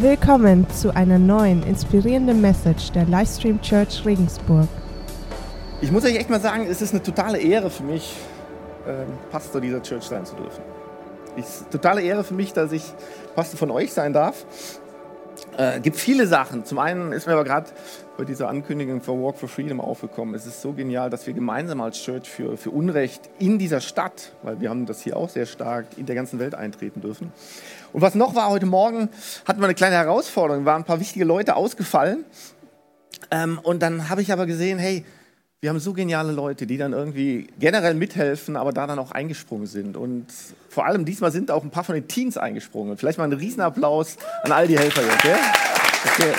Willkommen zu einer neuen inspirierenden Message der Livestream Church Regensburg. Ich muss euch echt mal sagen, es ist eine totale Ehre für mich, ähm, Pastor dieser Church sein zu dürfen. Es ist eine totale Ehre für mich, dass ich Pastor von euch sein darf. Äh, gibt viele Sachen. Zum einen ist mir aber gerade bei dieser Ankündigung für Walk for Freedom aufgekommen. Es ist so genial, dass wir gemeinsam als Church für, für Unrecht in dieser Stadt, weil wir haben das hier auch sehr stark, in der ganzen Welt eintreten dürfen. Und was noch war, heute Morgen hatten wir eine kleine Herausforderung, waren ein paar wichtige Leute ausgefallen. Ähm, und dann habe ich aber gesehen, hey, wir haben so geniale Leute, die dann irgendwie generell mithelfen, aber da dann auch eingesprungen sind. Und vor allem diesmal sind auch ein paar von den Teens eingesprungen. Vielleicht mal einen Riesenapplaus an all die Helfer jetzt. Okay? okay.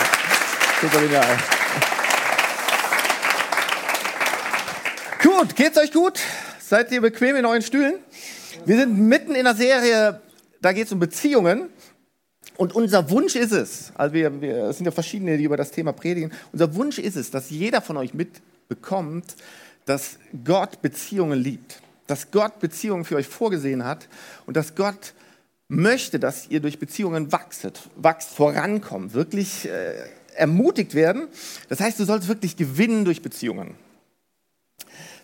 Super genial. Gut, geht's euch gut? Seid ihr bequem in euren Stühlen? Wir sind mitten in einer Serie, da geht es um Beziehungen. Und unser Wunsch ist es, also wir, wir, es sind ja verschiedene, die über das Thema predigen, unser Wunsch ist es, dass jeder von euch mit bekommt, dass Gott Beziehungen liebt, dass Gott Beziehungen für euch vorgesehen hat und dass Gott möchte, dass ihr durch Beziehungen wachset, wachst, vorankommt, wirklich äh, ermutigt werden. Das heißt, du sollst wirklich gewinnen durch Beziehungen.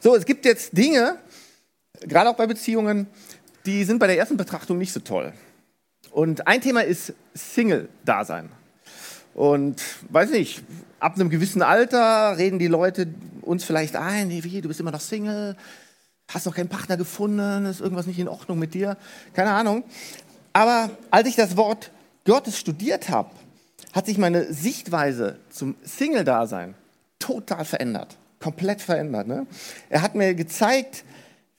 So, es gibt jetzt Dinge, gerade auch bei Beziehungen, die sind bei der ersten Betrachtung nicht so toll. Und ein Thema ist Single-Dasein. Und weiß nicht, ab einem gewissen Alter reden die Leute uns vielleicht ein, wie, du bist immer noch Single, hast noch keinen Partner gefunden, ist irgendwas nicht in Ordnung mit dir, keine Ahnung. Aber als ich das Wort Gottes studiert habe, hat sich meine Sichtweise zum Single-Dasein total verändert, komplett verändert. Ne? Er hat mir gezeigt,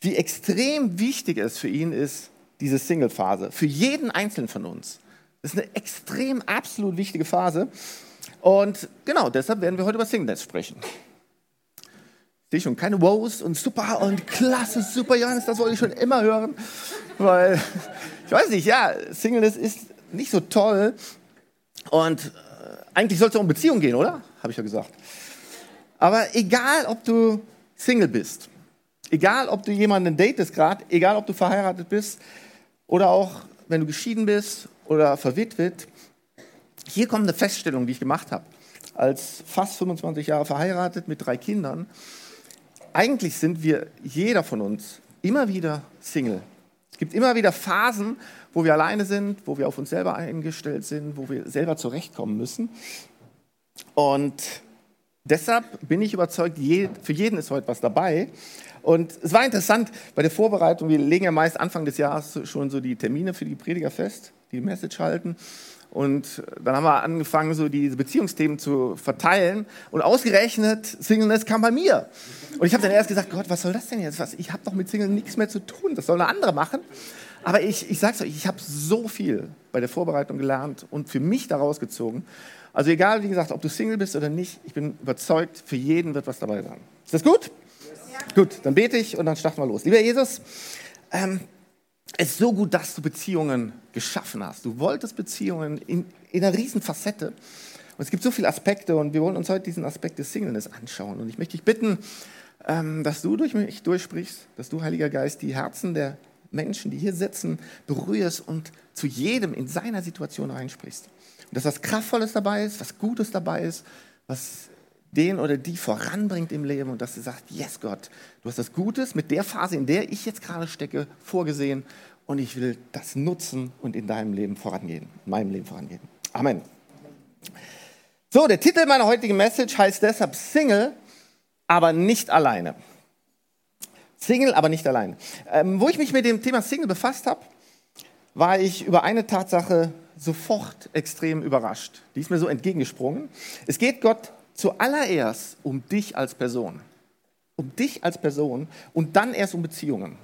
wie extrem wichtig es für ihn ist, diese Single-Phase, für jeden Einzelnen von uns. Das ist eine extrem absolut wichtige Phase. Und genau, deshalb werden wir heute über Singleness sprechen. Sehe schon, keine Wows und super und klasse, super, Johannes, das wollte ich schon immer hören. Weil, ich weiß nicht, ja, Singleness ist nicht so toll. Und äh, eigentlich soll es ja um Beziehung gehen, oder? Habe ich ja gesagt. Aber egal, ob du Single bist, egal, ob du jemanden datest gerade, egal, ob du verheiratet bist oder auch, wenn du geschieden bist oder verwitwet, hier kommt eine Feststellung, die ich gemacht habe. Als fast 25 Jahre verheiratet mit drei Kindern. Eigentlich sind wir, jeder von uns, immer wieder Single. Es gibt immer wieder Phasen, wo wir alleine sind, wo wir auf uns selber eingestellt sind, wo wir selber zurechtkommen müssen. Und deshalb bin ich überzeugt, für jeden ist heute was dabei. Und es war interessant bei der Vorbereitung, wir legen ja meist Anfang des Jahres schon so die Termine für die Prediger fest, die Message halten. Und dann haben wir angefangen, so diese Beziehungsthemen zu verteilen. Und ausgerechnet, Singleness kam bei mir. Und ich habe dann erst gesagt, Gott, was soll das denn jetzt? Was? Ich habe doch mit Single nichts mehr zu tun. Das soll eine andere machen. Aber ich, ich sag's euch, ich habe so viel bei der Vorbereitung gelernt und für mich daraus gezogen. Also egal, wie gesagt, ob du Single bist oder nicht, ich bin überzeugt, für jeden wird was dabei sein. Ist das gut? Ja. Gut, dann bete ich und dann starten wir los. Lieber Jesus, ähm, es ist so gut, dass du Beziehungen geschaffen hast. Du wolltest Beziehungen in, in einer riesen Facette. Und es gibt so viele Aspekte und wir wollen uns heute diesen Aspekt des Singleness anschauen. Und ich möchte dich bitten, ähm, dass du durch mich durchsprichst, dass du, Heiliger Geist, die Herzen der Menschen, die hier sitzen, berührst und zu jedem in seiner Situation reinsprichst. Und dass was Kraftvolles dabei ist, was Gutes dabei ist, was den oder die voranbringt im Leben und dass sie sagt, yes Gott, du hast das Gutes mit der Phase, in der ich jetzt gerade stecke, vorgesehen und ich will das nutzen und in deinem Leben vorangehen, in meinem Leben vorangehen. Amen. So, der Titel meiner heutigen Message heißt deshalb Single, aber nicht alleine. Single, aber nicht alleine. Ähm, wo ich mich mit dem Thema Single befasst habe, war ich über eine Tatsache sofort extrem überrascht. Die ist mir so entgegengesprungen. Es geht Gott zuallererst um dich als Person. Um dich als Person und dann erst um Beziehungen.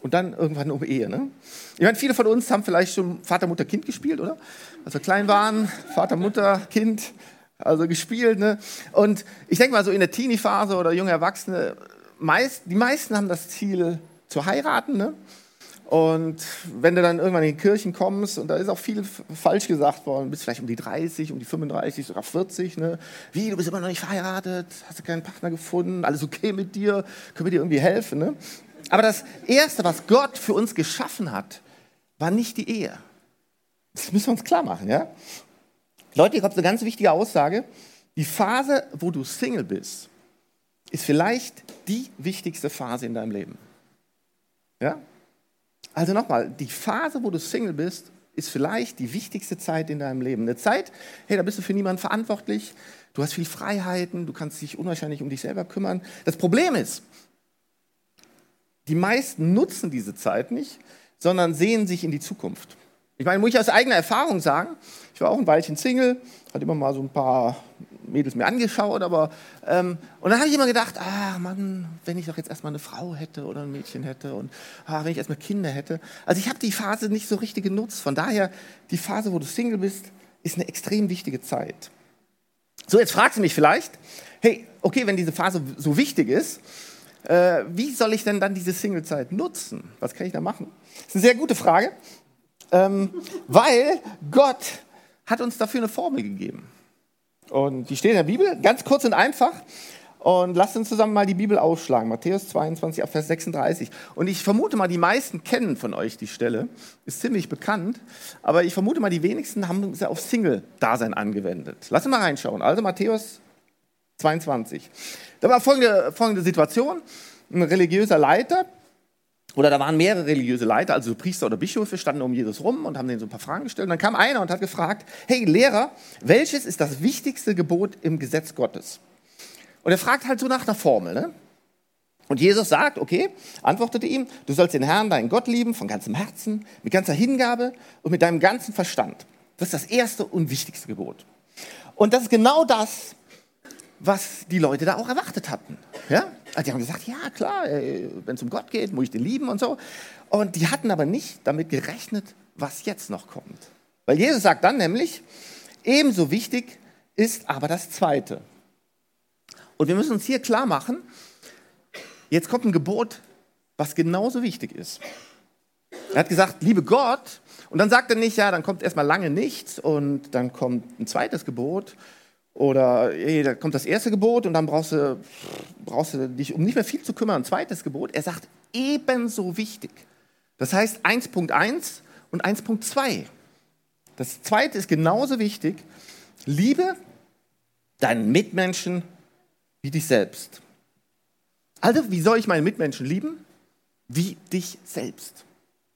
Und dann irgendwann um Ehe. Ne? Ich meine, viele von uns haben vielleicht schon Vater, Mutter, Kind gespielt, oder? Als wir klein waren, Vater, Mutter, Kind, also gespielt. Ne? Und ich denke mal, so in der Teenie-Phase oder junge Erwachsene, meist, die meisten haben das Ziel zu heiraten. Ne? Und wenn du dann irgendwann in die Kirchen kommst, und da ist auch viel falsch gesagt worden, bist vielleicht um die 30, um die 35, sogar 40, ne? Wie, du bist immer noch nicht verheiratet, hast du keinen Partner gefunden, alles okay mit dir, können wir dir irgendwie helfen, ne? Aber das Erste, was Gott für uns geschaffen hat, war nicht die Ehe. Das müssen wir uns klar machen, ja? Leute, hier kommt eine ganz wichtige Aussage. Die Phase, wo du Single bist, ist vielleicht die wichtigste Phase in deinem Leben. Ja? Also nochmal, die Phase, wo du Single bist, ist vielleicht die wichtigste Zeit in deinem Leben. Eine Zeit, hey, da bist du für niemanden verantwortlich, du hast viel Freiheiten, du kannst dich unwahrscheinlich um dich selber kümmern. Das Problem ist, die meisten nutzen diese Zeit nicht, sondern sehen sich in die Zukunft. Ich meine, muss ich aus eigener Erfahrung sagen, ich war auch ein Weilchen Single, hatte immer mal so ein paar Mädels mir angeschaut, aber ähm, und dann habe ich immer gedacht, ah Mann, wenn ich doch jetzt erstmal eine Frau hätte oder ein Mädchen hätte und ah, wenn ich erstmal Kinder hätte. Also ich habe die Phase nicht so richtig genutzt. Von daher, die Phase, wo du Single bist, ist eine extrem wichtige Zeit. So, jetzt fragst du mich vielleicht, hey, okay, wenn diese Phase so wichtig ist, äh, wie soll ich denn dann diese Singlezeit nutzen? Was kann ich da machen? Das ist eine sehr gute Frage, ähm, weil Gott hat uns dafür eine Formel gegeben. Und die steht in der Bibel, ganz kurz und einfach. Und lasst uns zusammen mal die Bibel aufschlagen. Matthäus 22, Vers 36. Und ich vermute mal, die meisten kennen von euch die Stelle. Ist ziemlich bekannt. Aber ich vermute mal, die wenigsten haben sie auf Single-Dasein angewendet. Lasst uns mal reinschauen. Also Matthäus 22. Da war folgende, folgende Situation. Ein religiöser Leiter, oder da waren mehrere religiöse Leiter, also Priester oder Bischöfe, standen um Jesus rum und haben denen so ein paar Fragen gestellt. Und dann kam einer und hat gefragt, hey Lehrer, welches ist das wichtigste Gebot im Gesetz Gottes? Und er fragt halt so nach einer Formel. Ne? Und Jesus sagt, okay, antwortete ihm, du sollst den Herrn, deinen Gott lieben, von ganzem Herzen, mit ganzer Hingabe und mit deinem ganzen Verstand. Das ist das erste und wichtigste Gebot. Und das ist genau das, was die Leute da auch erwartet hatten. Ja? Also die haben gesagt, ja klar, wenn es um Gott geht, muss ich den lieben und so. Und die hatten aber nicht damit gerechnet, was jetzt noch kommt. Weil Jesus sagt dann nämlich, ebenso wichtig ist aber das Zweite. Und wir müssen uns hier klar machen, jetzt kommt ein Gebot, was genauso wichtig ist. Er hat gesagt, liebe Gott, und dann sagt er nicht, ja, dann kommt erstmal lange nichts und dann kommt ein zweites Gebot oder hey, da kommt das erste Gebot und dann brauchst du, brauchst du dich um nicht mehr viel zu kümmern. Ein zweites Gebot. Er sagt ebenso wichtig. Das heißt 1.1 und 1.2. Das zweite ist genauso wichtig. Liebe deinen Mitmenschen wie dich selbst. Also, wie soll ich meinen Mitmenschen lieben? Wie dich selbst.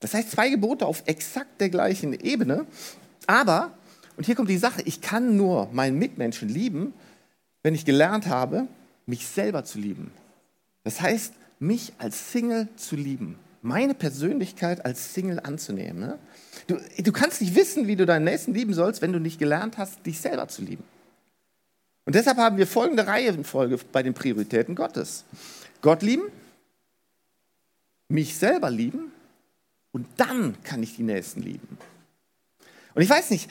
Das heißt, zwei Gebote auf exakt der gleichen Ebene, aber und hier kommt die Sache, ich kann nur meinen Mitmenschen lieben, wenn ich gelernt habe, mich selber zu lieben. Das heißt, mich als Single zu lieben, meine Persönlichkeit als Single anzunehmen. Ne? Du, du kannst nicht wissen, wie du deinen Nächsten lieben sollst, wenn du nicht gelernt hast, dich selber zu lieben. Und deshalb haben wir folgende Reihenfolge bei den Prioritäten Gottes. Gott lieben, mich selber lieben und dann kann ich die Nächsten lieben. Und ich weiß nicht,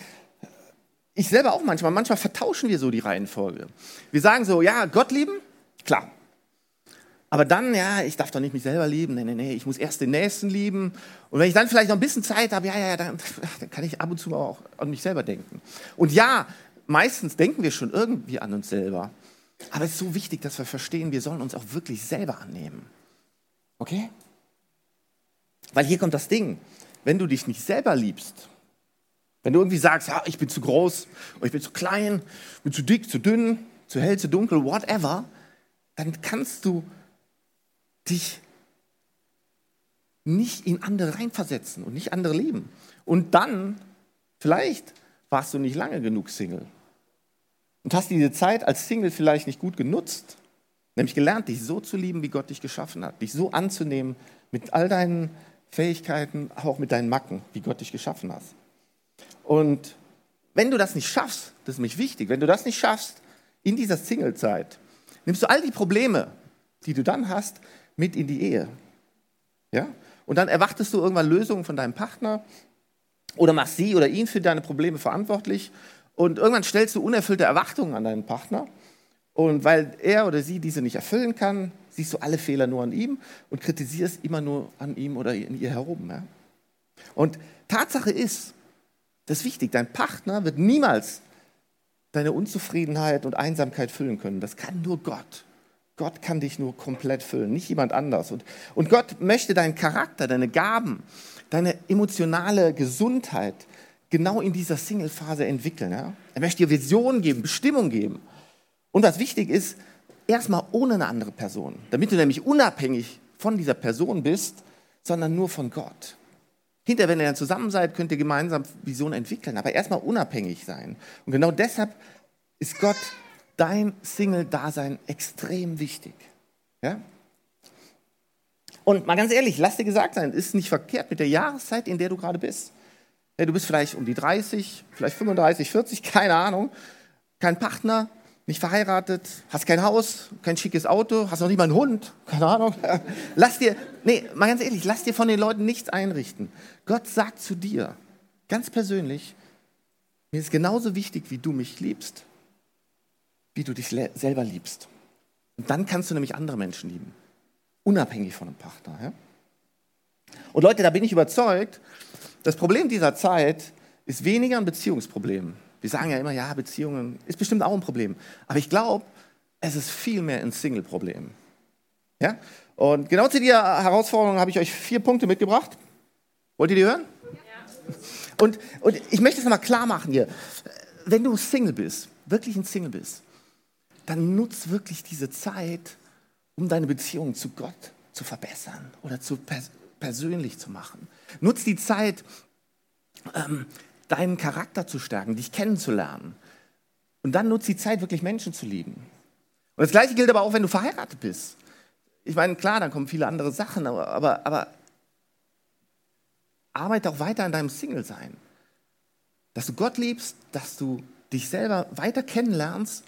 ich selber auch manchmal, manchmal vertauschen wir so die Reihenfolge. Wir sagen so, ja, Gott lieben, klar. Aber dann, ja, ich darf doch nicht mich selber lieben, nee, nee, nee, ich muss erst den Nächsten lieben. Und wenn ich dann vielleicht noch ein bisschen Zeit habe, ja, ja, dann, dann kann ich ab und zu auch an mich selber denken. Und ja, meistens denken wir schon irgendwie an uns selber. Aber es ist so wichtig, dass wir verstehen, wir sollen uns auch wirklich selber annehmen. Okay? Weil hier kommt das Ding. Wenn du dich nicht selber liebst, wenn du irgendwie sagst, ja, ich bin zu groß ich bin zu klein, bin zu dick, zu dünn, zu hell, zu dunkel, whatever, dann kannst du dich nicht in andere reinversetzen und nicht andere lieben. Und dann, vielleicht warst du nicht lange genug Single und hast diese Zeit als Single vielleicht nicht gut genutzt, nämlich gelernt, dich so zu lieben, wie Gott dich geschaffen hat, dich so anzunehmen mit all deinen Fähigkeiten, auch mit deinen Macken, wie Gott dich geschaffen hat. Und wenn du das nicht schaffst, das ist nämlich wichtig, wenn du das nicht schaffst in dieser Singlezeit, nimmst du all die Probleme, die du dann hast, mit in die Ehe. Ja? Und dann erwartest du irgendwann Lösungen von deinem Partner oder machst sie oder ihn für deine Probleme verantwortlich und irgendwann stellst du unerfüllte Erwartungen an deinen Partner und weil er oder sie diese nicht erfüllen kann, siehst du alle Fehler nur an ihm und kritisierst immer nur an ihm oder in ihr herum. Ja? Und Tatsache ist, das ist wichtig. Dein Partner wird niemals deine Unzufriedenheit und Einsamkeit füllen können. Das kann nur Gott. Gott kann dich nur komplett füllen, nicht jemand anders. Und, und Gott möchte deinen Charakter, deine Gaben, deine emotionale Gesundheit genau in dieser Single-Phase entwickeln. Ja? Er möchte dir Visionen geben, Bestimmung geben. Und was wichtig ist, erstmal ohne eine andere Person, damit du nämlich unabhängig von dieser Person bist, sondern nur von Gott. Hinterher, wenn ihr dann zusammen seid, könnt ihr gemeinsam Visionen entwickeln, aber erstmal unabhängig sein. Und genau deshalb ist Gott dein Single-Dasein extrem wichtig. Ja? Und mal ganz ehrlich, lass dir gesagt sein, ist nicht verkehrt mit der Jahreszeit, in der du gerade bist. Ja, du bist vielleicht um die 30, vielleicht 35, 40, keine Ahnung, kein Partner, nicht verheiratet, hast kein Haus, kein schickes Auto, hast noch nicht mal einen Hund, keine Ahnung. Lass dir, nee, mal ganz ehrlich, lass dir von den Leuten nichts einrichten. Gott sagt zu dir, ganz persönlich, mir ist genauso wichtig, wie du mich liebst, wie du dich selber liebst. Und dann kannst du nämlich andere Menschen lieben, unabhängig von einem Partner. Ja? Und Leute, da bin ich überzeugt, das Problem dieser Zeit ist weniger ein Beziehungsproblem. Wir sagen ja immer, ja, Beziehungen ist bestimmt auch ein Problem. Aber ich glaube, es ist viel mehr ein Single-Problem. Ja? Und genau zu dieser Herausforderung habe ich euch vier Punkte mitgebracht. Wollt ihr die hören? Ja. Und, und ich möchte es nochmal klar machen hier. Wenn du Single bist, wirklich ein Single bist, dann nutz wirklich diese Zeit, um deine Beziehung zu Gott zu verbessern oder zu pers persönlich zu machen. Nutz die Zeit, ähm, deinen Charakter zu stärken, dich kennenzulernen. Und dann nutz die Zeit, wirklich Menschen zu lieben. Und das Gleiche gilt aber auch, wenn du verheiratet bist. Ich meine, klar, dann kommen viele andere Sachen, aber, aber, aber arbeite auch weiter an deinem Single-Sein. Dass du Gott liebst, dass du dich selber weiter kennenlernst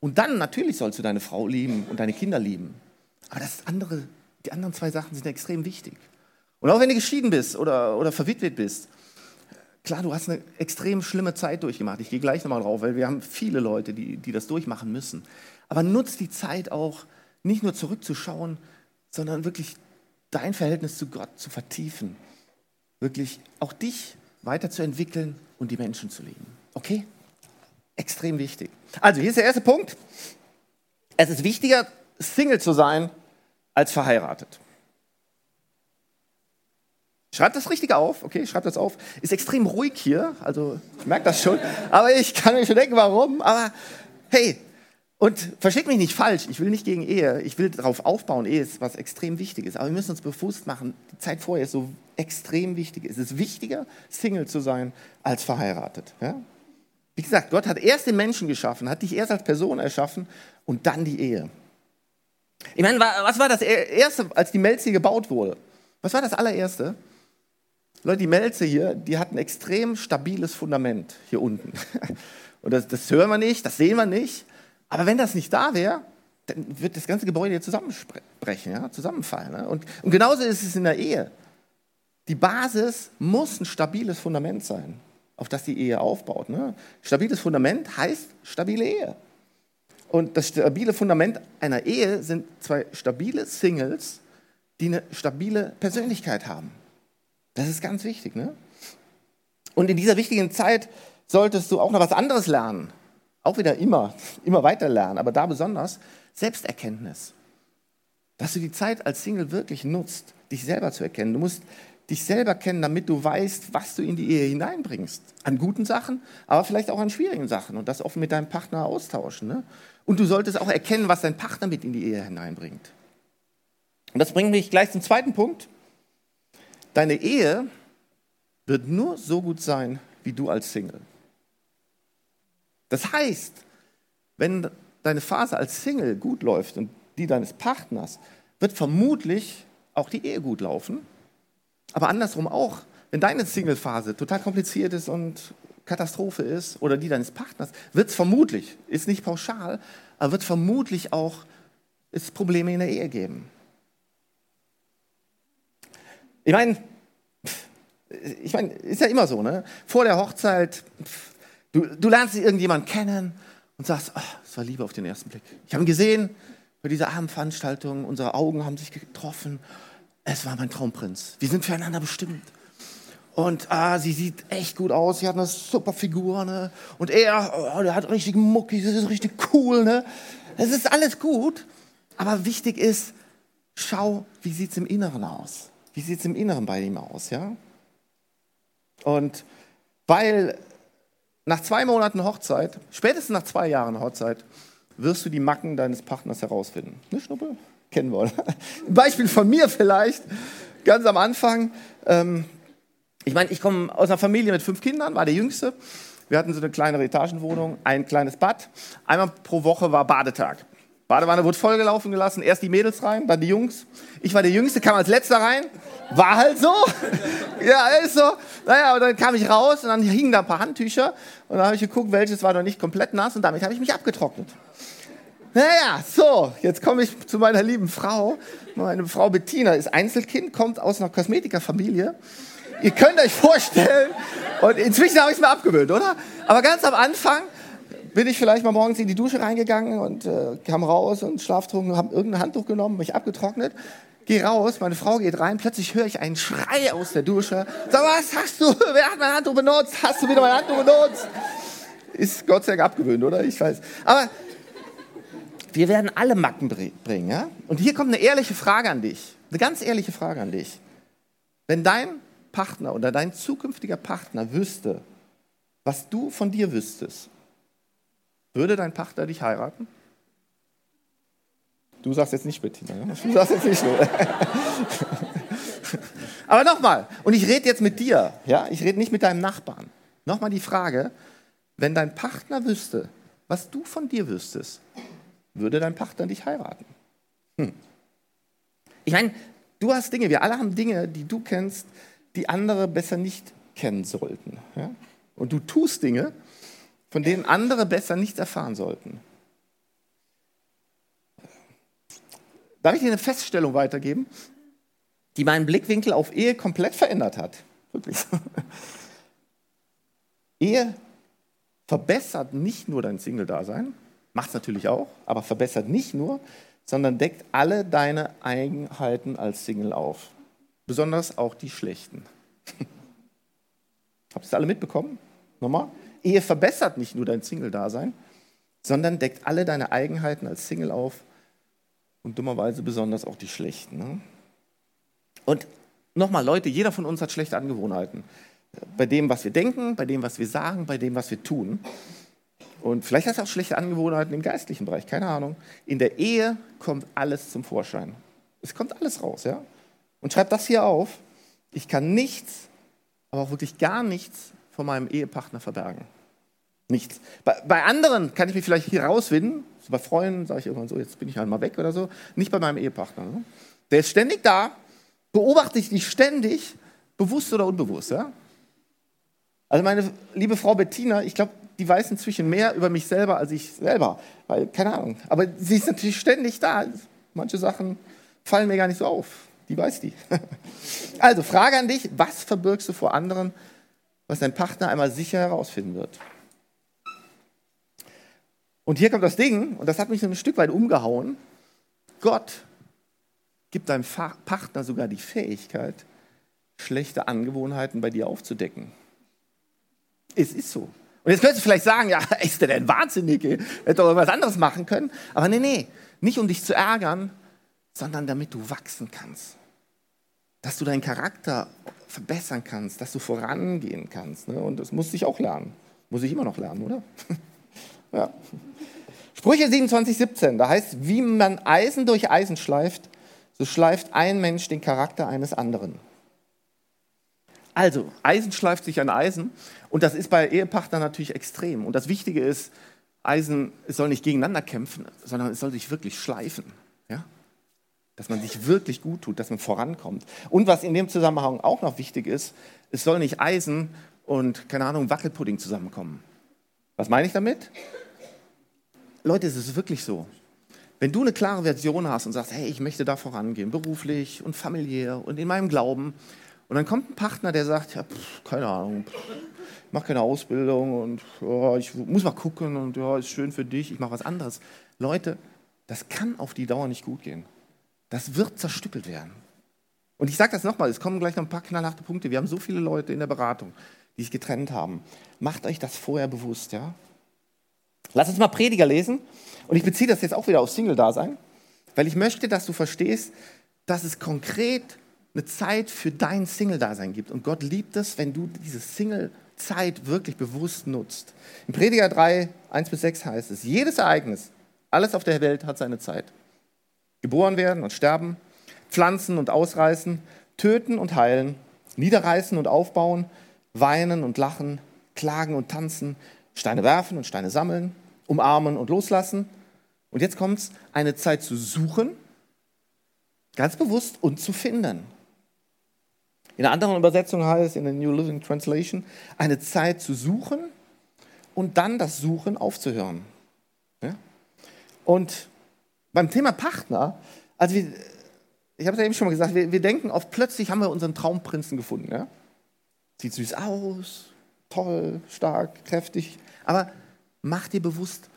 und dann natürlich sollst du deine Frau lieben und deine Kinder lieben. Aber das andere, die anderen zwei Sachen sind extrem wichtig. Und auch wenn du geschieden bist oder, oder verwitwet bist, klar, du hast eine extrem schlimme Zeit durchgemacht. Ich gehe gleich nochmal drauf, weil wir haben viele Leute, die, die das durchmachen müssen. Aber nutz die Zeit auch, nicht nur zurückzuschauen, sondern wirklich dein Verhältnis zu Gott zu vertiefen. Wirklich auch dich weiterzuentwickeln und die Menschen zu lieben. Okay? Extrem wichtig. Also, hier ist der erste Punkt. Es ist wichtiger, Single zu sein, als verheiratet. Schreibt das richtig auf, okay, schreibt das auf. Ist extrem ruhig hier, also ich merke das schon, aber ich kann mir schon denken, warum. Aber hey, und versteht mich nicht falsch, ich will nicht gegen Ehe, ich will darauf aufbauen, Ehe ist was extrem Wichtiges. Aber wir müssen uns bewusst machen, die Zeit vorher ist so extrem wichtig. Es ist wichtiger, Single zu sein, als verheiratet. Ja? Wie gesagt, Gott hat erst den Menschen geschaffen, hat dich erst als Person erschaffen und dann die Ehe. Ich meine, was war das Erste, als die Melze gebaut wurde? Was war das allererste? Leute, die Melze hier, die hat ein extrem stabiles Fundament hier unten. Und das, das hören wir nicht, das sehen wir nicht. Aber wenn das nicht da wäre, dann wird das ganze Gebäude zusammenbrechen, ja, zusammenfallen. Ne? Und, und genauso ist es in der Ehe. Die Basis muss ein stabiles Fundament sein auf das die Ehe aufbaut. Ne? Stabiles Fundament heißt stabile Ehe. Und das stabile Fundament einer Ehe sind zwei stabile Singles, die eine stabile Persönlichkeit haben. Das ist ganz wichtig. Ne? Und in dieser wichtigen Zeit solltest du auch noch was anderes lernen. Auch wieder immer, immer weiter lernen, aber da besonders Selbsterkenntnis. Dass du die Zeit als Single wirklich nutzt, dich selber zu erkennen. Du musst dich selber kennen, damit du weißt, was du in die Ehe hineinbringst. An guten Sachen, aber vielleicht auch an schwierigen Sachen und das offen mit deinem Partner austauschen. Ne? Und du solltest auch erkennen, was dein Partner mit in die Ehe hineinbringt. Und das bringt mich gleich zum zweiten Punkt. Deine Ehe wird nur so gut sein, wie du als Single. Das heißt, wenn deine Phase als Single gut läuft und die deines Partners, wird vermutlich auch die Ehe gut laufen aber andersrum auch, wenn deine Single-Phase total kompliziert ist und Katastrophe ist oder die deines Partners, wird es vermutlich, ist nicht pauschal, aber wird vermutlich auch es Probleme in der Ehe geben. Ich meine, ich meine, ist ja immer so, ne? Vor der Hochzeit, du, du lernst irgendjemanden kennen und sagst, oh, das war Liebe auf den ersten Blick. Ich habe ihn gesehen bei dieser Abendveranstaltung, unsere Augen haben sich getroffen es war mein Traumprinz. Wir sind füreinander bestimmt. Und ah, sie sieht echt gut aus, sie hat eine super Figur, ne? Und er, oh, der hat richtig Mucki, das ist richtig cool, ne? Es ist alles gut, aber wichtig ist, schau, wie sieht es im Inneren aus? Wie sieht es im Inneren bei ihm aus, ja? Und Weil nach zwei Monaten Hochzeit, spätestens nach zwei Jahren Hochzeit, wirst du die Macken deines Partners herausfinden. Ne, Schnuppe? Kennen wir, oder? Ein Beispiel von mir vielleicht, ganz am Anfang. Ähm, ich meine, ich komme aus einer Familie mit fünf Kindern, war der Jüngste. Wir hatten so eine kleinere Etagenwohnung, ein kleines Bad. Einmal pro Woche war Badetag. Badewanne wurde vollgelaufen gelassen, erst die Mädels rein, dann die Jungs. Ich war der Jüngste, kam als letzter rein. War halt so. ja, ist so. Naja, und dann kam ich raus und dann hingen da ein paar Handtücher. Und dann habe ich geguckt, welches war noch nicht komplett nass und damit habe ich mich abgetrocknet. Naja, so, jetzt komme ich zu meiner lieben Frau. Meine Frau Bettina ist Einzelkind, kommt aus einer Kosmetikerfamilie. Ihr könnt euch vorstellen, und inzwischen habe ich es mir abgewöhnt, oder? Aber ganz am Anfang bin ich vielleicht mal morgens in die Dusche reingegangen und äh, kam raus und schlaftrunken, habe irgendein Handtuch genommen, mich abgetrocknet. Geh raus, meine Frau geht rein, plötzlich höre ich einen Schrei aus der Dusche. Sag, was hast du? Wer hat mein Handtuch benutzt? Hast du wieder mein Handtuch benutzt? Ist Gott sei Dank abgewöhnt, oder? Ich weiß. Aber wir werden alle Macken bringen, ja? Und hier kommt eine ehrliche Frage an dich. Eine ganz ehrliche Frage an dich. Wenn dein Partner oder dein zukünftiger Partner wüsste, was du von dir wüsstest, würde dein Partner dich heiraten? Du sagst jetzt nicht, Bettina. Ja? Du sagst jetzt nicht so. Aber nochmal, und ich rede jetzt mit dir, ja? ich rede nicht mit deinem Nachbarn. Nochmal die Frage, wenn dein Partner wüsste, was du von dir wüsstest, würde dein Partner dich heiraten? Hm. Ich meine, du hast Dinge, wir alle haben Dinge, die du kennst, die andere besser nicht kennen sollten. Ja? Und du tust Dinge, von denen andere besser nichts erfahren sollten. Darf ich dir eine Feststellung weitergeben, die meinen Blickwinkel auf Ehe komplett verändert hat? Wirklich. Ehe verbessert nicht nur dein Single-Dasein, macht es natürlich auch, aber verbessert nicht nur, sondern deckt alle deine Eigenheiten als Single auf. Besonders auch die schlechten. Habt ihr das alle mitbekommen? Nochmal? Ehe verbessert nicht nur dein Single-Dasein, sondern deckt alle deine Eigenheiten als Single auf und dummerweise besonders auch die schlechten. Ne? Und nochmal, Leute, jeder von uns hat schlechte Angewohnheiten. Bei dem, was wir denken, bei dem, was wir sagen, bei dem, was wir tun. Und vielleicht hast du auch schlechte Angewohnheiten im geistlichen Bereich, keine Ahnung. In der Ehe kommt alles zum Vorschein. Es kommt alles raus, ja? Und schreib das hier auf. Ich kann nichts, aber auch wirklich gar nichts von meinem Ehepartner verbergen. Nichts. Bei, bei anderen kann ich mich vielleicht hier rauswinden. So bei Freunden sage ich irgendwann so, jetzt bin ich halt mal weg oder so. Nicht bei meinem Ehepartner. Ne? Der ist ständig da, beobachte ich dich ständig, bewusst oder unbewusst. Ja? Also meine liebe Frau Bettina, ich glaube, die weiß inzwischen mehr über mich selber als ich selber. Weil, keine Ahnung. Aber sie ist natürlich ständig da. Manche Sachen fallen mir gar nicht so auf. Die weiß die. Also, Frage an dich: Was verbirgst du vor anderen, was dein Partner einmal sicher herausfinden wird. Und hier kommt das Ding, und das hat mich so ein Stück weit umgehauen. Gott gibt deinem Partner sogar die Fähigkeit, schlechte Angewohnheiten bei dir aufzudecken. Es ist so. Und jetzt könntest du vielleicht sagen, ja, ist der denn wahnsinnig? Hätte doch was anderes machen können. Aber nee, nee, nicht um dich zu ärgern, sondern damit du wachsen kannst. Dass du deinen Charakter verbessern kannst, dass du vorangehen kannst. Ne? Und das muss ich auch lernen. Muss ich immer noch lernen, oder? ja. Sprüche 27, 17, da heißt, wie man Eisen durch Eisen schleift, so schleift ein Mensch den Charakter eines anderen. Also, Eisen schleift sich an Eisen und das ist bei Ehepartnern natürlich extrem. Und das Wichtige ist, Eisen soll nicht gegeneinander kämpfen, sondern es soll sich wirklich schleifen dass man sich wirklich gut tut, dass man vorankommt. Und was in dem Zusammenhang auch noch wichtig ist, es soll nicht Eisen und, keine Ahnung, Wackelpudding zusammenkommen. Was meine ich damit? Leute, es ist wirklich so. Wenn du eine klare Version hast und sagst, hey, ich möchte da vorangehen, beruflich und familiär und in meinem Glauben, und dann kommt ein Partner, der sagt, ja, pff, keine Ahnung, ich mache keine Ausbildung und ja, ich muss mal gucken und ja, ist schön für dich, ich mache was anderes. Leute, das kann auf die Dauer nicht gut gehen. Das wird zerstückelt werden. Und ich sage das nochmal, es kommen gleich noch ein paar knallharte Punkte. Wir haben so viele Leute in der Beratung, die sich getrennt haben. Macht euch das vorher bewusst, ja? Lass uns mal Prediger lesen. Und ich beziehe das jetzt auch wieder auf Single-Dasein, weil ich möchte, dass du verstehst, dass es konkret eine Zeit für dein Single-Dasein gibt. Und Gott liebt es, wenn du diese Single-Zeit wirklich bewusst nutzt. In Prediger 3, 1 bis 6 heißt es, jedes Ereignis, alles auf der Welt hat seine Zeit. Geboren werden und sterben, pflanzen und ausreißen, töten und heilen, niederreißen und aufbauen, weinen und lachen, klagen und tanzen, Steine werfen und Steine sammeln, umarmen und loslassen. Und jetzt kommt es, eine Zeit zu suchen, ganz bewusst und zu finden. In einer anderen Übersetzung heißt es, in der New Living Translation, eine Zeit zu suchen und dann das Suchen aufzuhören. Ja? Und beim Thema Partner, also wir, ich habe es ja eben schon mal gesagt, wir, wir, denken oft, plötzlich haben wir unseren Traumprinzen gefunden. Ja? Sieht süß aus, toll, stark, kräftig. Aber mach dir bewusst,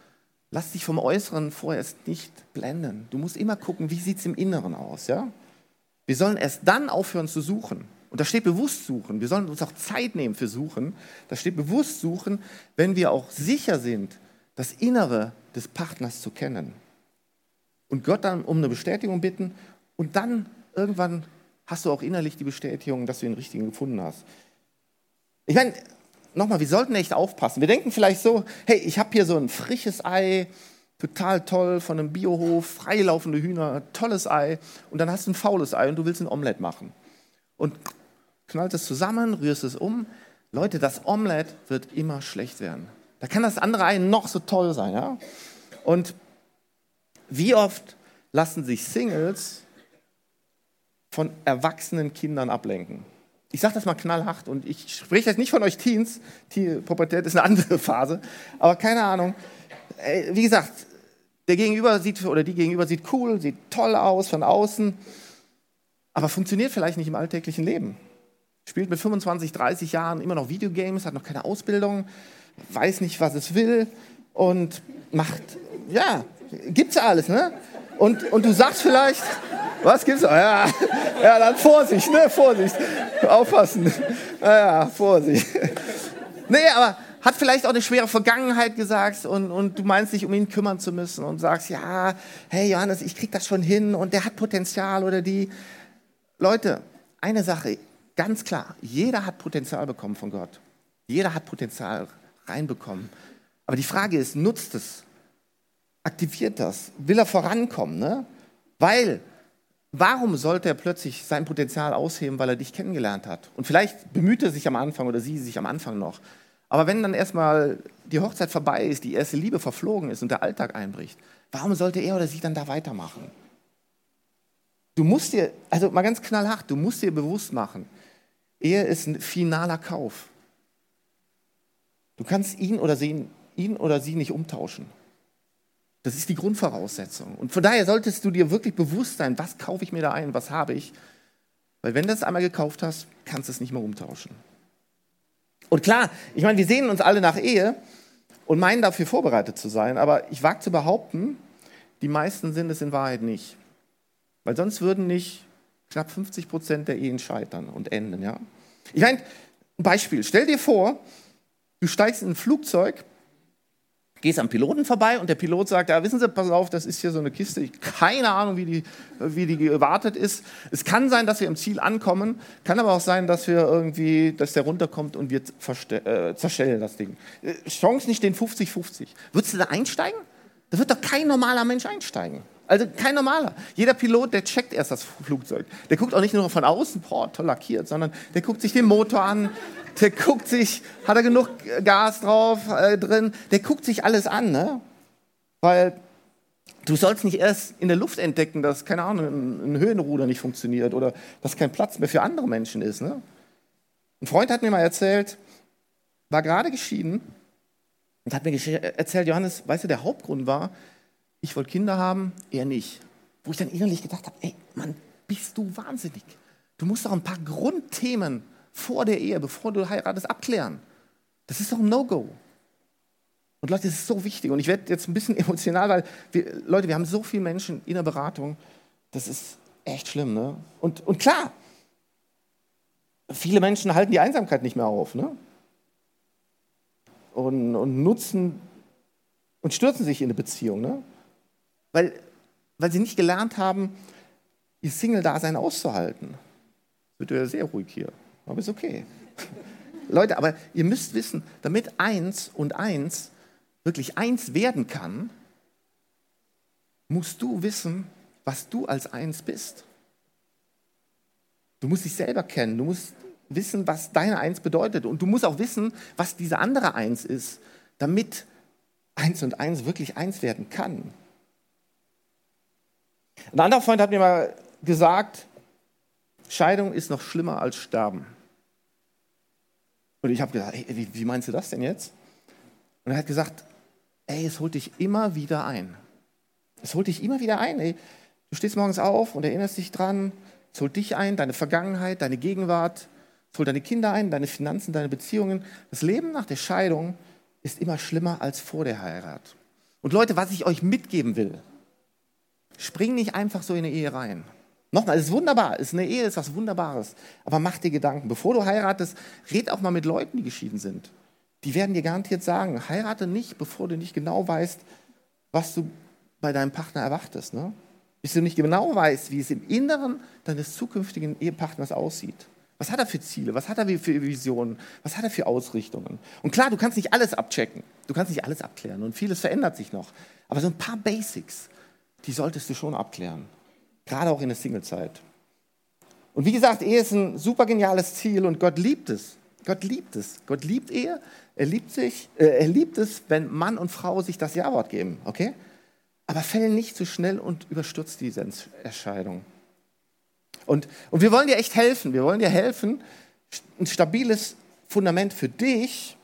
lass dich vom Äußeren vorerst nicht blenden. Du musst immer gucken, wie sieht es im Inneren aus. Ja? Wir sollen erst dann aufhören zu suchen. Und da steht bewusst suchen. Wir sollen uns auch Zeit nehmen für Suchen. Da steht bewusst suchen, wenn wir auch sicher sind, das Innere des Partners zu kennen. Und Gott dann um eine Bestätigung bitten und dann irgendwann hast du auch innerlich die Bestätigung, dass du den richtigen gefunden hast. Ich meine, nochmal, wir sollten echt aufpassen. Wir denken vielleicht so, hey, ich habe hier so ein frisches Ei, total toll, von einem Biohof, freilaufende Hühner, tolles Ei. Und dann hast du ein faules Ei und du willst ein Omelett machen. Und knallst es zusammen, rührst es um. Leute, das Omelett wird immer schlecht werden. Da kann das andere Ei noch so toll sein. Ja? Und wie oft lassen sich Singles von erwachsenen Kindern ablenken? Ich sage das mal knallhart und ich spreche jetzt nicht von euch Teens. Die Pubertät ist eine andere Phase. Aber keine Ahnung. Wie gesagt, der Gegenüber sieht oder die Gegenüber sieht cool, sieht toll aus von außen, aber funktioniert vielleicht nicht im alltäglichen Leben spielt mit 25, 30 Jahren immer noch Videogames, hat noch keine Ausbildung, weiß nicht, was es will und macht, ja, gibt's alles, ne? Und, und du sagst vielleicht, was gibt's? Ja, ja, dann Vorsicht, ne? Vorsicht. Aufpassen. Ja, Vorsicht. Nee, aber hat vielleicht auch eine schwere Vergangenheit gesagt und, und du meinst dich um ihn kümmern zu müssen und sagst, ja, hey Johannes, ich krieg das schon hin und der hat Potenzial oder die. Leute, eine Sache, Ganz klar, jeder hat Potenzial bekommen von Gott. Jeder hat Potenzial reinbekommen. Aber die Frage ist, nutzt es? Aktiviert das? Will er vorankommen? Ne? Weil, warum sollte er plötzlich sein Potenzial ausheben, weil er dich kennengelernt hat? Und vielleicht bemüht er sich am Anfang oder sie sich am Anfang noch. Aber wenn dann erstmal die Hochzeit vorbei ist, die erste Liebe verflogen ist und der Alltag einbricht, warum sollte er oder sie dann da weitermachen? Du musst dir, also mal ganz knallhart, du musst dir bewusst machen, Ehe ist ein finaler Kauf. Du kannst ihn oder sie, ihn oder sie nicht umtauschen. Das ist die Grundvoraussetzung. Und von daher solltest du dir wirklich bewusst sein, was kaufe ich mir da ein, was habe ich. Weil wenn du es einmal gekauft hast, kannst du es nicht mehr umtauschen. Und klar, ich meine, wir sehen uns alle nach Ehe und meinen dafür vorbereitet zu sein, aber ich wage zu behaupten, die meisten sind es in Wahrheit nicht. Weil sonst würden nicht knapp 50 Prozent der Ehen scheitern und enden. Ja? Ich meine, ein Beispiel. Stell dir vor, du steigst in ein Flugzeug, gehst am Piloten vorbei und der Pilot sagt, ja, wissen Sie, pass auf, das ist hier so eine Kiste, ich keine Ahnung, wie die, wie die gewartet ist. Es kann sein, dass wir im Ziel ankommen, kann aber auch sein, dass wir irgendwie, dass der runterkommt und wir äh, zerstellen das Ding. Äh, Chance nicht den 50-50. Würdest du da einsteigen? Da wird doch kein normaler Mensch einsteigen. Also kein normaler. Jeder Pilot, der checkt erst das Flugzeug. Der guckt auch nicht nur von außen, boah, toll lackiert, sondern der guckt sich den Motor an, der guckt sich, hat er genug Gas drauf äh, drin, der guckt sich alles an, ne? Weil du sollst nicht erst in der Luft entdecken, dass, keine Ahnung, ein, ein Höhenruder nicht funktioniert oder dass kein Platz mehr für andere Menschen ist, ne? Ein Freund hat mir mal erzählt, war gerade geschieden und hat mir erzählt, Johannes, weißt du, der Hauptgrund war, ich wollte Kinder haben, er nicht. Wo ich dann innerlich gedacht habe, ey, Mann, bist du wahnsinnig. Du musst doch ein paar Grundthemen vor der Ehe, bevor du heiratest, abklären. Das ist doch ein No-Go. Und Leute, das ist so wichtig. Und ich werde jetzt ein bisschen emotional, weil, wir, Leute, wir haben so viele Menschen in der Beratung. Das ist echt schlimm. Ne? Und, und klar, viele Menschen halten die Einsamkeit nicht mehr auf. Ne? Und, und nutzen und stürzen sich in eine Beziehung. Ne? Weil, weil sie nicht gelernt haben, ihr Single-Dasein auszuhalten. Wird ja sehr ruhig hier. Aber ist okay. Leute, aber ihr müsst wissen, damit eins und eins wirklich eins werden kann, musst du wissen, was du als eins bist. Du musst dich selber kennen, du musst wissen, was deine Eins bedeutet und du musst auch wissen, was diese andere Eins ist, damit eins und eins wirklich eins werden kann. Ein anderer Freund hat mir mal gesagt, Scheidung ist noch schlimmer als Sterben. Und ich habe gesagt, ey, wie, wie meinst du das denn jetzt? Und er hat gesagt, ey, es holt dich immer wieder ein. Es holt dich immer wieder ein. Ey. Du stehst morgens auf und erinnerst dich dran, es holt dich ein, deine Vergangenheit, deine Gegenwart, es holt deine Kinder ein, deine Finanzen, deine Beziehungen. Das Leben nach der Scheidung ist immer schlimmer als vor der Heirat. Und Leute, was ich euch mitgeben will, spring nicht einfach so in eine Ehe rein. Nochmal, es ist wunderbar, ist eine Ehe ist was Wunderbares, aber mach dir Gedanken. Bevor du heiratest, red auch mal mit Leuten, die geschieden sind. Die werden dir garantiert sagen, heirate nicht, bevor du nicht genau weißt, was du bei deinem Partner erwartest. Ne? Bis du nicht genau weißt, wie es im Inneren deines zukünftigen Ehepartners aussieht. Was hat er für Ziele? Was hat er für Visionen? Was hat er für Ausrichtungen? Und klar, du kannst nicht alles abchecken. Du kannst nicht alles abklären und vieles verändert sich noch. Aber so ein paar Basics, die solltest du schon abklären. Gerade auch in der Singlezeit. Und wie gesagt, Ehe ist ein super geniales Ziel und Gott liebt es. Gott liebt es. Gott liebt Ehe. Er liebt, sich, äh, er liebt es, wenn Mann und Frau sich das Ja-Wort geben. Okay? Aber fäll nicht zu schnell und überstürzt diese Entscheidung. Und, und wir wollen dir echt helfen. Wir wollen dir helfen, ein stabiles Fundament für dich,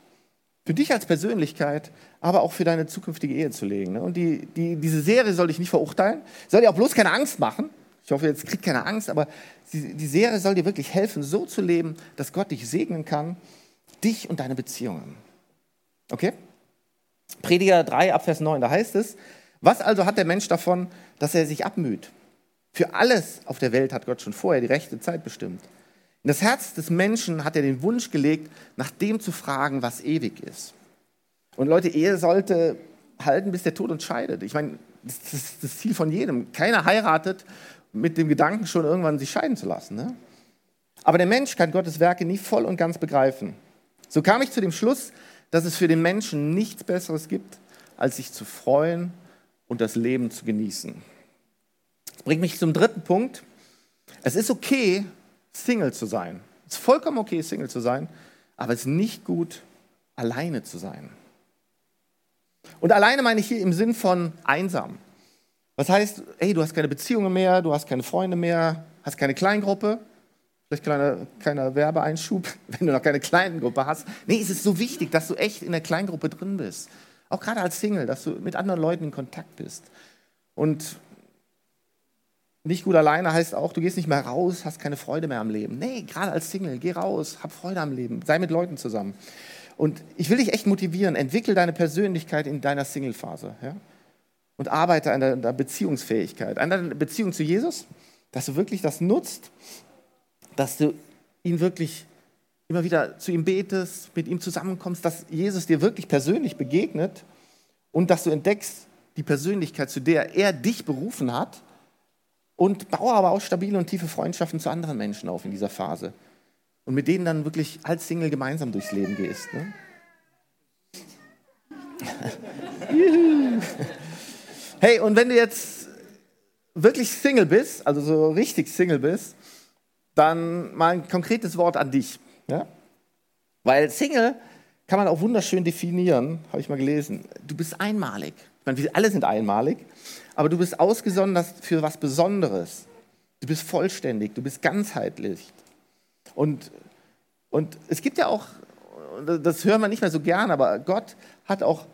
für dich als Persönlichkeit, aber auch für deine zukünftige Ehe zu legen. Ne? Und die, die, diese Serie soll dich nicht verurteilen, soll dir auch bloß keine Angst machen. Ich hoffe, jetzt kriegt keine Angst, aber die, die Serie soll dir wirklich helfen, so zu leben, dass Gott dich segnen kann, dich und deine Beziehungen. Okay? Prediger 3, Abvers 9, da heißt es, was also hat der Mensch davon, dass er sich abmüht? Für alles auf der Welt hat Gott schon vorher die rechte Zeit bestimmt. In das Herz des Menschen hat er den Wunsch gelegt, nach dem zu fragen, was ewig ist. Und Leute, Ehe sollte halten, bis der Tod uns scheidet. Ich meine, das ist das Ziel von jedem. Keiner heiratet mit dem Gedanken, schon irgendwann sich scheiden zu lassen. Ne? Aber der Mensch kann Gottes Werke nie voll und ganz begreifen. So kam ich zu dem Schluss, dass es für den Menschen nichts Besseres gibt, als sich zu freuen und das Leben zu genießen. Das bringt mich zum dritten Punkt. Es ist okay, Single zu sein. Es ist vollkommen okay, Single zu sein, aber es ist nicht gut, alleine zu sein. Und alleine meine ich hier im Sinn von einsam. Was heißt, hey, du hast keine Beziehungen mehr, du hast keine Freunde mehr, hast keine Kleingruppe. Vielleicht kleiner, kleiner Werbeeinschub, wenn du noch keine Kleingruppe hast. Nee, es ist so wichtig, dass du echt in der Kleingruppe drin bist. Auch gerade als Single, dass du mit anderen Leuten in Kontakt bist. Und nicht gut alleine heißt auch, du gehst nicht mehr raus, hast keine Freude mehr am Leben. Nee, gerade als Single, geh raus, hab Freude am Leben, sei mit Leuten zusammen. Und ich will dich echt motivieren, entwickel deine Persönlichkeit in deiner Single-Phase. Ja? Und arbeite an deiner Beziehungsfähigkeit, an deiner Beziehung zu Jesus, dass du wirklich das nutzt, dass du ihn wirklich immer wieder zu ihm betest, mit ihm zusammenkommst, dass Jesus dir wirklich persönlich begegnet und dass du entdeckst die Persönlichkeit, zu der er dich berufen hat und baue aber auch stabile und tiefe Freundschaften zu anderen Menschen auf in dieser Phase. Und mit denen dann wirklich als Single gemeinsam durchs Leben gehst. Ne? hey, und wenn du jetzt wirklich Single bist, also so richtig Single bist, dann mal ein konkretes Wort an dich. Ja? Weil Single kann man auch wunderschön definieren, habe ich mal gelesen. Du bist einmalig. Ich meine, wir alle sind einmalig aber du bist ausgesondert für was Besonderes. Du bist vollständig, du bist ganzheitlich. Und, und es gibt ja auch, das hören wir nicht mehr so gern, aber Gott hat auch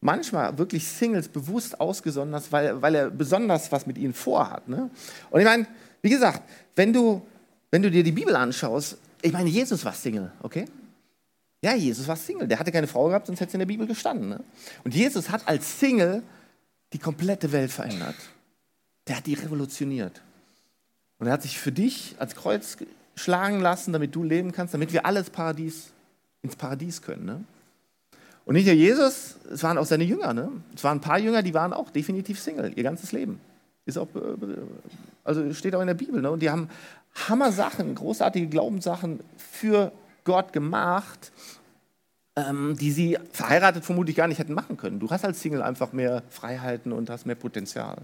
manchmal wirklich Singles bewusst ausgesondert, weil, weil er besonders was mit ihnen vorhat. Ne? Und ich meine, wie gesagt, wenn du, wenn du dir die Bibel anschaust, ich meine, Jesus war Single, okay? Ja, Jesus war Single. Der hatte keine Frau gehabt, sonst hätte es in der Bibel gestanden. Ne? Und Jesus hat als Single die komplette Welt verändert. Der hat die revolutioniert. Und er hat sich für dich als Kreuz schlagen lassen, damit du leben kannst, damit wir alles Paradies, ins Paradies können. Ne? Und nicht nur Jesus, es waren auch seine Jünger. Ne? Es waren ein paar Jünger, die waren auch definitiv Single, ihr ganzes Leben. Ist auch, äh, also steht auch in der Bibel. Ne? Und die haben Hammer-Sachen, großartige Glaubenssachen für Gott gemacht, ähm, die sie verheiratet vermutlich gar nicht hätten machen können. Du hast als Single einfach mehr Freiheiten und hast mehr Potenzial.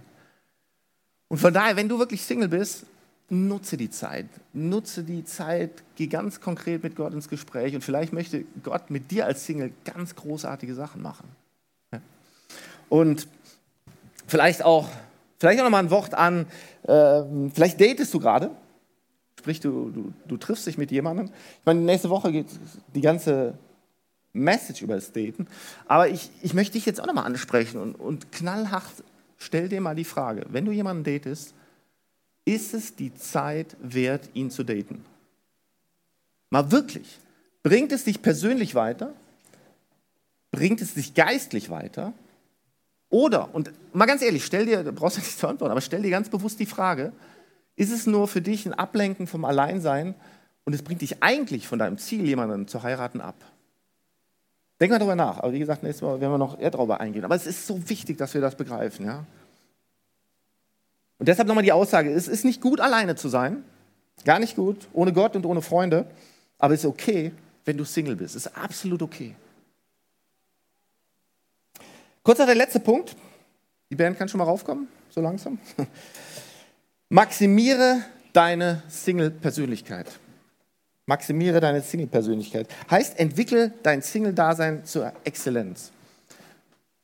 Und von daher, wenn du wirklich Single bist, nutze die Zeit. Nutze die Zeit, geh ganz konkret mit Gott ins Gespräch und vielleicht möchte Gott mit dir als Single ganz großartige Sachen machen. Und vielleicht auch, vielleicht auch noch mal ein Wort an, äh, vielleicht datest du gerade, sprich, du, du, du triffst dich mit jemandem. Ich meine, nächste Woche geht die ganze Message über das Daten, aber ich, ich möchte dich jetzt auch noch mal ansprechen und, und knallhart stell dir mal die Frage, wenn du jemanden datest, ist es die Zeit wert, ihn zu daten? Mal wirklich. Bringt es dich persönlich weiter? Bringt es dich geistlich weiter? Oder, und mal ganz ehrlich, stell dir, du brauchst ja nicht zu antworten, aber stell dir ganz bewusst die Frage, ist es nur für dich ein Ablenken vom Alleinsein und es bringt dich eigentlich von deinem Ziel, jemanden zu heiraten, ab? Denk mal darüber nach. Aber wie gesagt, nächstes Mal werden wir noch eher darüber eingehen. Aber es ist so wichtig, dass wir das begreifen. Ja? Und deshalb nochmal die Aussage, es ist nicht gut, alleine zu sein. Gar nicht gut, ohne Gott und ohne Freunde. Aber es ist okay, wenn du Single bist. Es ist absolut okay. Kurzer der letzte Punkt. Die Band kann schon mal raufkommen, so langsam. Maximiere deine Single-Persönlichkeit. Maximiere deine Single-Persönlichkeit. Heißt, entwickle dein Single-Dasein zur Exzellenz.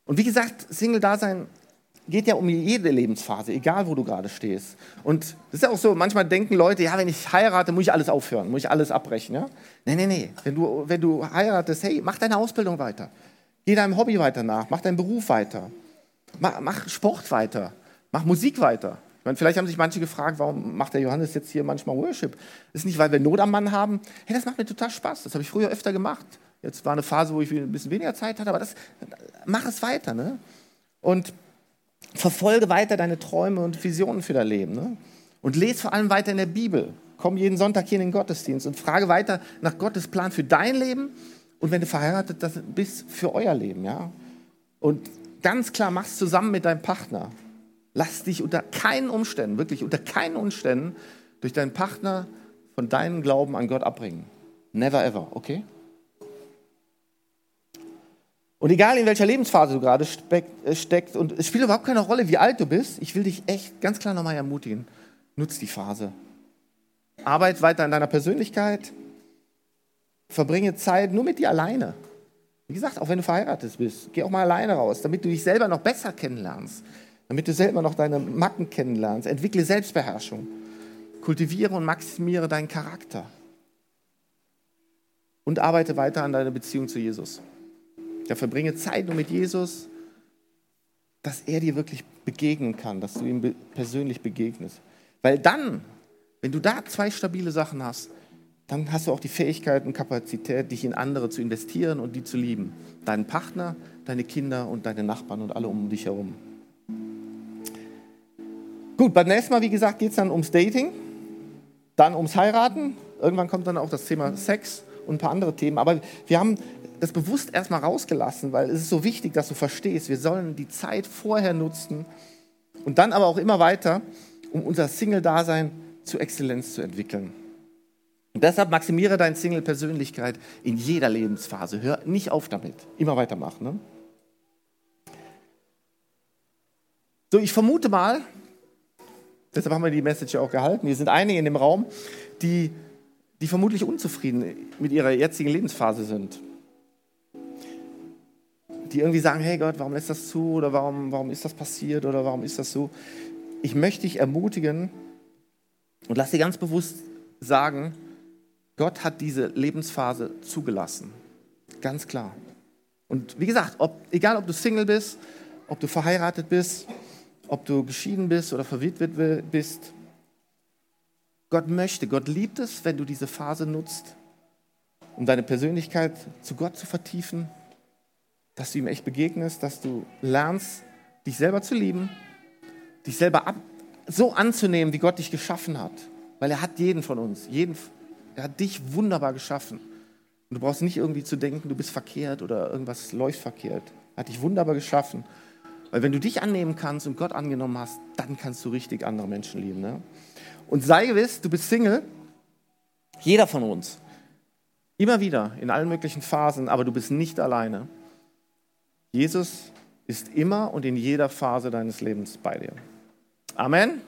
Und wie gesagt, Single-Dasein geht ja um jede Lebensphase, egal wo du gerade stehst. Und das ist ja auch so, manchmal denken Leute, ja, wenn ich heirate, muss ich alles aufhören, muss ich alles abbrechen. Ja? Nee, nee, nee. Wenn du, wenn du heiratest, hey, mach deine Ausbildung weiter. Geh deinem Hobby weiter nach, mach deinen Beruf weiter. Mach, mach Sport weiter, mach Musik weiter. Ich meine, vielleicht haben sich manche gefragt, warum macht der Johannes jetzt hier manchmal Worship? Das ist nicht, weil wir Not am Mann haben. Hey, das macht mir total Spaß. Das habe ich früher öfter gemacht. Jetzt war eine Phase, wo ich ein bisschen weniger Zeit hatte, aber das, mach es weiter. Ne? Und verfolge weiter deine Träume und Visionen für dein Leben. Ne? Und lese vor allem weiter in der Bibel. Komm jeden Sonntag hier in den Gottesdienst und frage weiter nach Gottes Plan für dein Leben und wenn du verheiratet bist, für euer Leben. Ja? Und ganz klar, mach es zusammen mit deinem Partner. Lass dich unter keinen Umständen, wirklich unter keinen Umständen, durch deinen Partner von deinem Glauben an Gott abbringen. Never ever, okay? Und egal in welcher Lebensphase du gerade äh, steckst, und es spielt überhaupt keine Rolle, wie alt du bist, ich will dich echt ganz klar nochmal ermutigen. Nutz die Phase. Arbeit weiter an deiner Persönlichkeit. Verbringe Zeit nur mit dir alleine. Wie gesagt, auch wenn du verheiratet bist, geh auch mal alleine raus, damit du dich selber noch besser kennenlernst damit du selber noch deine Macken kennenlernst. Entwickle Selbstbeherrschung. Kultiviere und maximiere deinen Charakter. Und arbeite weiter an deiner Beziehung zu Jesus. Ja, verbringe Zeit nur mit Jesus, dass er dir wirklich begegnen kann, dass du ihm persönlich begegnest. Weil dann, wenn du da zwei stabile Sachen hast, dann hast du auch die Fähigkeit und Kapazität, dich in andere zu investieren und die zu lieben. Deinen Partner, deine Kinder und deine Nachbarn und alle um dich herum. Gut, beim nächsten Mal, wie gesagt, geht es dann ums Dating, dann ums Heiraten. Irgendwann kommt dann auch das Thema Sex und ein paar andere Themen. Aber wir haben das bewusst erstmal rausgelassen, weil es ist so wichtig, dass du verstehst, wir sollen die Zeit vorher nutzen und dann aber auch immer weiter, um unser Single-Dasein zu Exzellenz zu entwickeln. Und deshalb maximiere deine Single-Persönlichkeit in jeder Lebensphase. Hör nicht auf damit. Immer weitermachen. Ne? So, ich vermute mal, Deshalb haben wir die Message auch gehalten. Hier sind einige in dem Raum, die, die vermutlich unzufrieden mit ihrer jetzigen Lebensphase sind. Die irgendwie sagen, hey Gott, warum lässt das zu? Oder warum, warum ist das passiert? Oder warum ist das so? Ich möchte dich ermutigen und lass dir ganz bewusst sagen, Gott hat diese Lebensphase zugelassen. Ganz klar. Und wie gesagt, ob, egal ob du Single bist, ob du verheiratet bist, ob du geschieden bist oder verwitwet bist. Gott möchte, Gott liebt es, wenn du diese Phase nutzt, um deine Persönlichkeit zu Gott zu vertiefen, dass du ihm echt begegnest, dass du lernst, dich selber zu lieben, dich selber ab, so anzunehmen, wie Gott dich geschaffen hat. Weil er hat jeden von uns, jeden, er hat dich wunderbar geschaffen. Und du brauchst nicht irgendwie zu denken, du bist verkehrt oder irgendwas läuft verkehrt. Er hat dich wunderbar geschaffen. Weil wenn du dich annehmen kannst und Gott angenommen hast, dann kannst du richtig andere Menschen lieben. Ne? Und sei gewiss, du bist Single, jeder von uns. Immer wieder, in allen möglichen Phasen, aber du bist nicht alleine. Jesus ist immer und in jeder Phase deines Lebens bei dir. Amen.